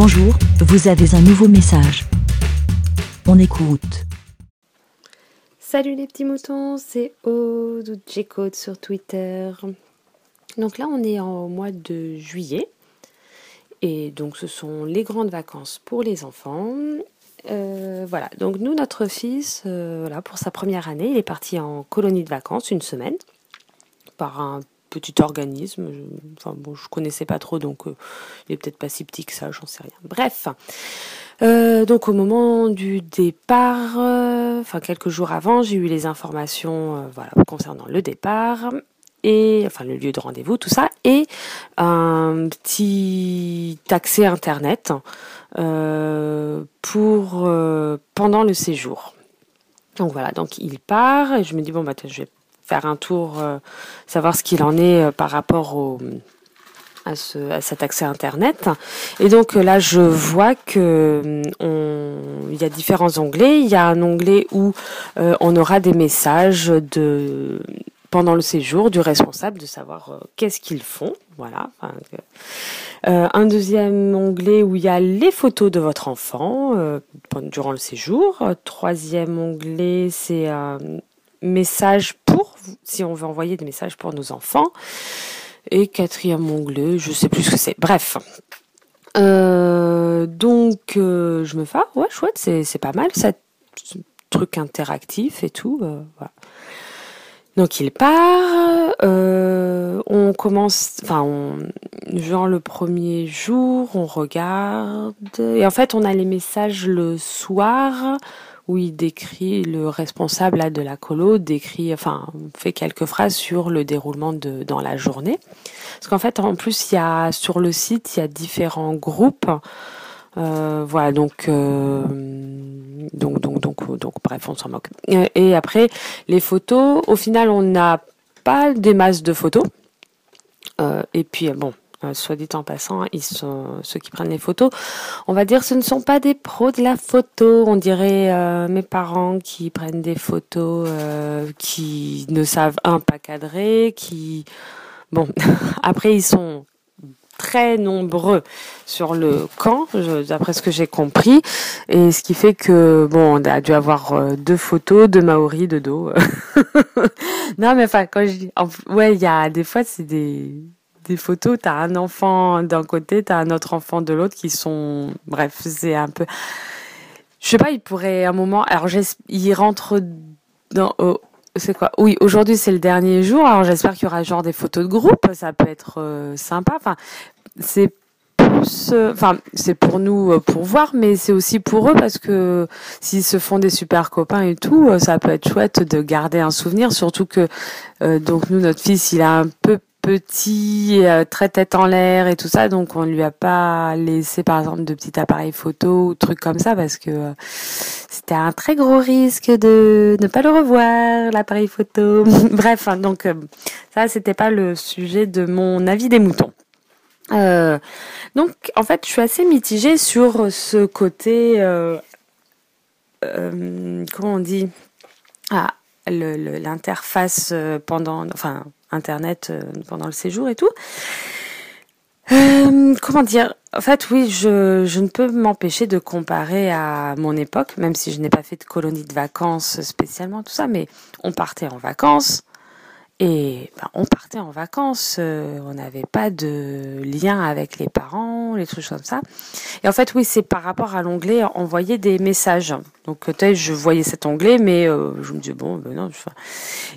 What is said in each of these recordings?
Bonjour, vous avez un nouveau message. On écoute. Salut les petits moutons, c'est Aude ou sur Twitter. Donc là, on est en mois de juillet. Et donc, ce sont les grandes vacances pour les enfants. Euh, voilà, donc nous, notre fils, euh, pour sa première année, il est parti en colonie de vacances une semaine par un petit organisme. Je, enfin bon, connaissais pas trop, donc euh, il est peut-être pas si petit que ça, j'en sais rien. Bref, donc au moment du départ, enfin quelques jours avant, j'ai eu les informations, concernant le départ et enfin le lieu de rendez-vous, tout ça, et un petit accès internet euh, pour euh, pendant le séjour. Donc voilà, donc il part et je me dis bon bah je vais faire un tour, euh, savoir ce qu'il en est par rapport à, ce, à cet accès internet. Et donc là, je vois que on, il y a différents onglets. Il y a un onglet où on aura des messages de pendant le séjour du responsable de savoir euh, qu'est-ce qu'ils font. Voilà. Euh, un deuxième onglet où il y a les photos de votre enfant euh, durant le séjour. Troisième onglet, c'est un message si on veut envoyer des messages pour nos enfants. Et quatrième onglet, je sais plus ce que c'est. Bref. donc, je me fais, ah, ouais, chouette, c'est pas mal, ce truc interactif et tout. voilà. Donc il part, euh, on commence, enfin, genre le premier jour, on regarde, et en fait on a les messages le soir où il décrit, le responsable de la colo décrit, enfin, fait quelques phrases sur le déroulement de dans la journée. Parce qu'en fait, en plus, il y a sur le site, il y a différents groupes. Euh, voilà, donc, euh, donc, donc, donc, donc, bref, on s'en moque. Et après, les photos, au final, on n'a pas des masses de photos. Euh, et puis, bon, soit dit en passant, ils sont ceux qui prennent les photos. On va dire, ce ne sont pas des pros de la photo. On dirait mes parents qui prennent des photos, qui ne savent un pas cadrer, qui bon, après ils sont très nombreux sur le camp, d'après ce que j'ai compris, et ce qui fait que bon, on a dû avoir euh, deux photos de Maori de dos. non, mais enfin, quand je dis, ouais, il y a des fois c'est des des photos, t'as un enfant d'un côté, t'as un autre enfant de l'autre qui sont, bref, c'est un peu, je sais pas, il pourrait un moment, alors il rentre dans, c'est quoi? Oui, aujourd'hui c'est le dernier jour. Alors j'espère qu'il y aura genre des photos de groupe. Ça peut être euh, sympa. Enfin, c'est euh, enfin, c'est pour nous euh, pour voir, mais c'est aussi pour eux parce que s'ils se font des super copains et tout, ça peut être chouette de garder un souvenir. Surtout que donc nous, notre fils, il a un peu petit, euh, très tête en l'air et tout ça, donc on lui a pas laissé par exemple de petits appareils photo ou trucs comme ça parce que euh, c'était un très gros risque de ne pas le revoir l'appareil photo. Bref, hein, donc euh, ça c'était pas le sujet de mon avis des moutons. donc en fait je suis assez mitigée sur ce côté comment on dit? Ah l'interface pendant enfin Internet euh, pendant le séjour et tout. Euh, comment dire? En fait, oui, je, je ne peux m'empêcher de comparer à mon époque, même si je n'ai pas fait de colonie de vacances spécialement, tout ça, mais on partait en vacances, et ben, on partait en vacances, euh, on n'avait pas de lien avec les parents, les trucs comme ça. Et en fait, oui, c'est par rapport à l'onglet envoyer des messages. Donc peut-être je voyais cet onglet, mais euh, je me dis bon, ben non.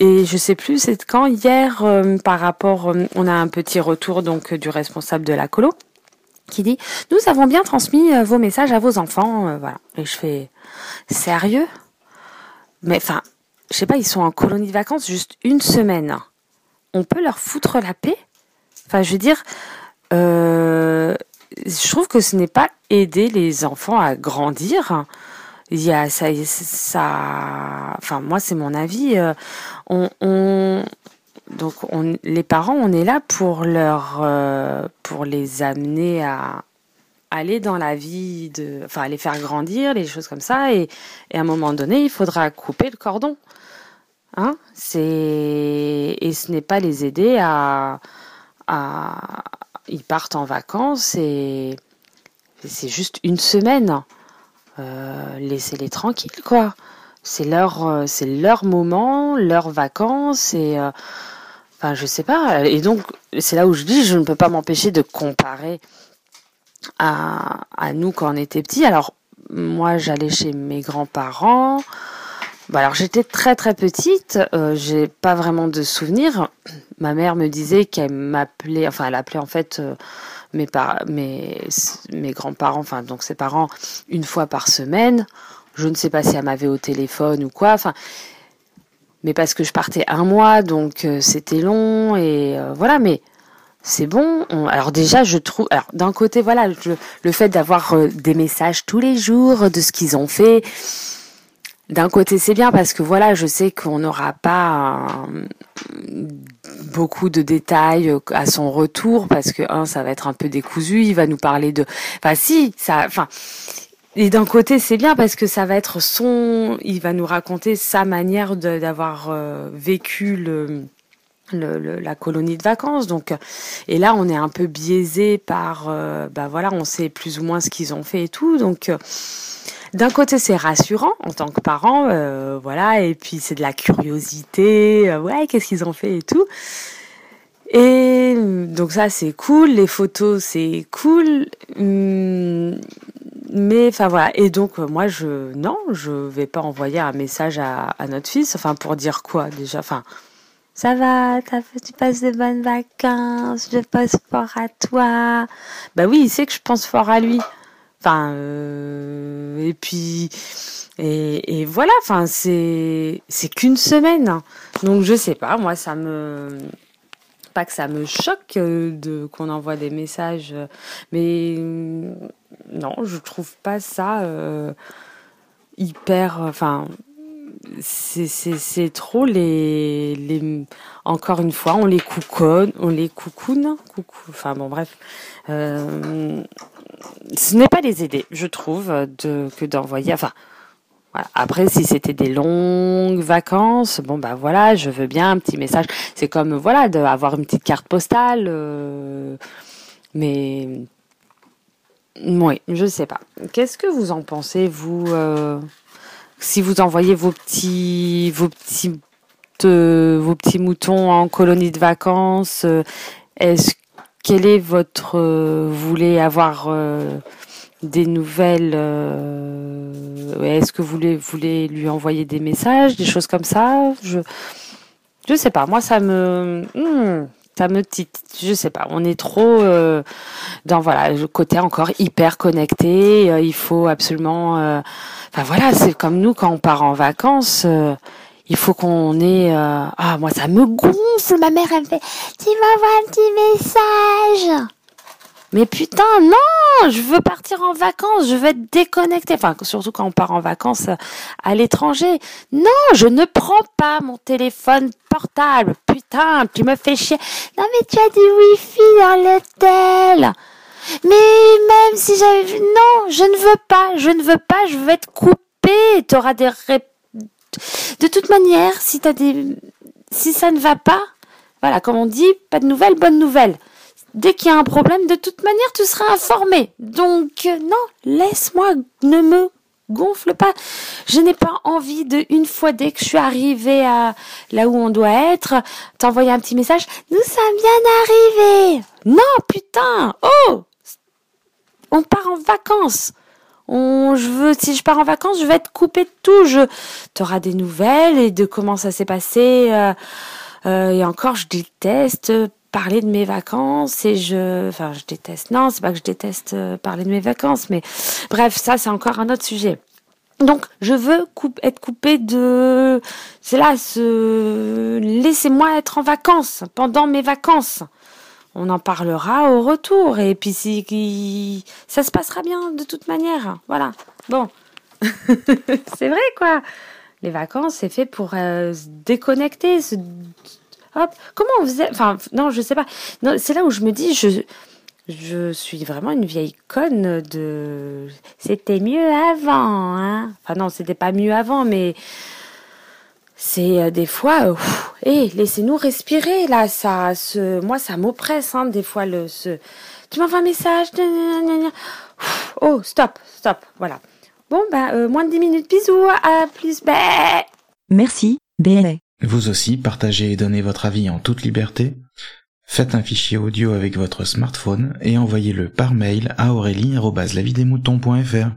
Et je sais plus, c'est quand hier, euh, par rapport, on a un petit retour donc du responsable de la colo qui dit nous avons bien transmis vos messages à vos enfants, voilà. Et je fais sérieux, mais enfin je sais pas, ils sont en colonie de vacances juste une semaine. On peut leur foutre la paix? Enfin, je veux dire, euh, je trouve que ce n'est pas aider les enfants à grandir. Il y a ça, ça enfin moi c'est mon avis. Euh, on, donc on, les parents, on est là pour leur, euh, pour les amener à aller dans la vie de, enfin les faire grandir, les choses comme ça, et, et à un moment donné, il faudra couper le cordon. Hein et ce n'est pas les aider à, à ils partent en vacances et c'est juste une semaine. Euh, laissez-les tranquilles, quoi. C'est leur, c'est leur moment, leurs vacances et, euh, enfin, je sais pas. Et donc, c'est là où je dis, je ne peux pas m'empêcher de comparer à, à nous quand on était petits. Alors, moi, j'allais chez mes grands-parents. Bah alors j'étais très très petite, euh, j'ai pas vraiment de souvenirs. Ma mère me disait qu'elle m'appelait, enfin elle appelait en fait euh, mes, mes, mes grands-parents, enfin donc ses parents, une fois par semaine. Je ne sais pas si elle m'avait au téléphone ou quoi, enfin, mais parce que je partais un mois, donc euh, c'était long et euh, voilà, mais c'est bon. On- alors déjà, je trouve, d'un côté, voilà, le fait d'avoir euh, des messages tous les jours de ce qu'ils ont fait. D'un côté, c'est bien parce que voilà, je sais qu'on n'aura pas euh, beaucoup de détails euh, à son retour parce que un, ça va être un peu décousu. Il va nous parler de, enfin si, ça, enfin. Et d'un côté, c'est bien parce que ça va être son, il va nous raconter sa manière d'avoir euh, vécu le, la colonie de vacances. Donc, et là, on est un peu biaisé par, euh, bah voilà, on sait plus ou moins ce qu'ils ont fait et tout. Donc, euh, d'un côté, c'est rassurant en tant que parent, euh, voilà, et puis c'est de la curiosité, euh, ouais, qu'est-ce qu'ils ont fait et tout. Et donc ça, c'est cool. Les photos, c'est cool. Hum, mais enfin voilà. Et donc moi, je non, je vais pas envoyer un message à, à notre fils. Enfin pour dire quoi déjà. Enfin ça va, tu passes de bonnes vacances. Je pense fort à toi. Bah oui, il sait que je pense fort à lui. Enfin euh, et puis et, voilà. Enfin c'est qu'une semaine. Donc je sais pas. Moi ça me pas que ça me choque euh, de qu'on envoie des messages, mais non, je trouve pas ça euh, hyper. Enfin, c'est trop les les. Encore une fois, on les couconne, on les coucoune, coucou. Enfin bon, bref. Euh, ce n'est pas les aider, je trouve, de que d'envoyer. Enfin. Voilà. Après, si c'était des longues vacances, bon bah voilà, je veux bien un petit message. C'est comme voilà, d'avoir une petite carte postale, euh, mais oui, je sais pas. Qu'est-ce que vous en pensez, vous, euh, si vous envoyez vos petits, vos petits, vos petits moutons en colonie de vacances euh, Est-ce quel est votre, euh, vous voulez avoir euh, des nouvelles Est-ce que vous voulez, voulez lui envoyer des messages, des choses comme ça? Je je sais pas. Moi, ça me hmm, ça me tite. Je sais pas. On est trop euh, dans voilà le côté encore hyper connecté. Euh, il faut absolument. euh, Enfin voilà, c'est comme nous quand on part en vacances. euh, il faut qu'on ait. euh, Ah moi, ça me gonfle. Ma mère, elle me fait. Tu m'envoies un petit message. Mais putain, non, je veux partir en vacances, je veux être déconnectée. Enfin, surtout quand on part en vacances euh, à l'étranger. Non, je ne prends pas mon téléphone portable. Putain, tu me fais chier. Non, mais tu as du wifi dans l'hôtel. Mais même si j'avais vu, non, je ne veux pas, je ne veux pas, je veux être coupée. Tu auras des De toute manière, si t'as des, si ça ne va pas, voilà, comme on dit, pas de nouvelles, bonnes nouvelles. Dès qu'il y a un problème, de toute manière, tu seras informé. Donc, euh, non, laisse-moi, ne me gonfle pas. Je n'ai pas envie de, une fois dès que je suis arrivée à là où on doit être, t'envoyer un petit message. Nous sommes bien arrivés. Non, putain. Oh! On part en vacances. On, je veux, si je pars en vacances, je vais être coupée de tout. Je, t'auras des nouvelles et de comment ça s'est passé. euh, euh, et encore, je déteste parler de mes vacances et je, enfin, je déteste. Non, c'est pas que je déteste euh, parler de mes vacances, mais bref, ça, c'est encore un autre sujet. Donc, je veux être coupée de, c'est là, ce, laissez-moi être en vacances pendant mes vacances. On en parlera au retour et puis ça se passera bien de toute manière. Voilà. Bon, c'est vrai quoi. Les vacances, c'est fait pour euh, se déconnecter, Hop, comment on faisait Enfin, non, je sais pas. C'est là où je me dis, je, je suis vraiment une vieille conne de. C'était mieux avant, hein. Enfin non, c'était pas mieux avant, mais c'est des fois, hé, laissez-nous respirer là, ça, ce, moi ça m'oppresse hein, des fois le, ce, tu m'envoies un message, oh stop, stop, voilà. Bon ben moins de 10 minutes, bisous, à plus, bah. Merci, bé. Vous aussi, partagez et donnez votre avis en toute liberté. Faites un fichier audio avec votre smartphone et envoyez-le par mail à aurélie.lavidemouton.fr.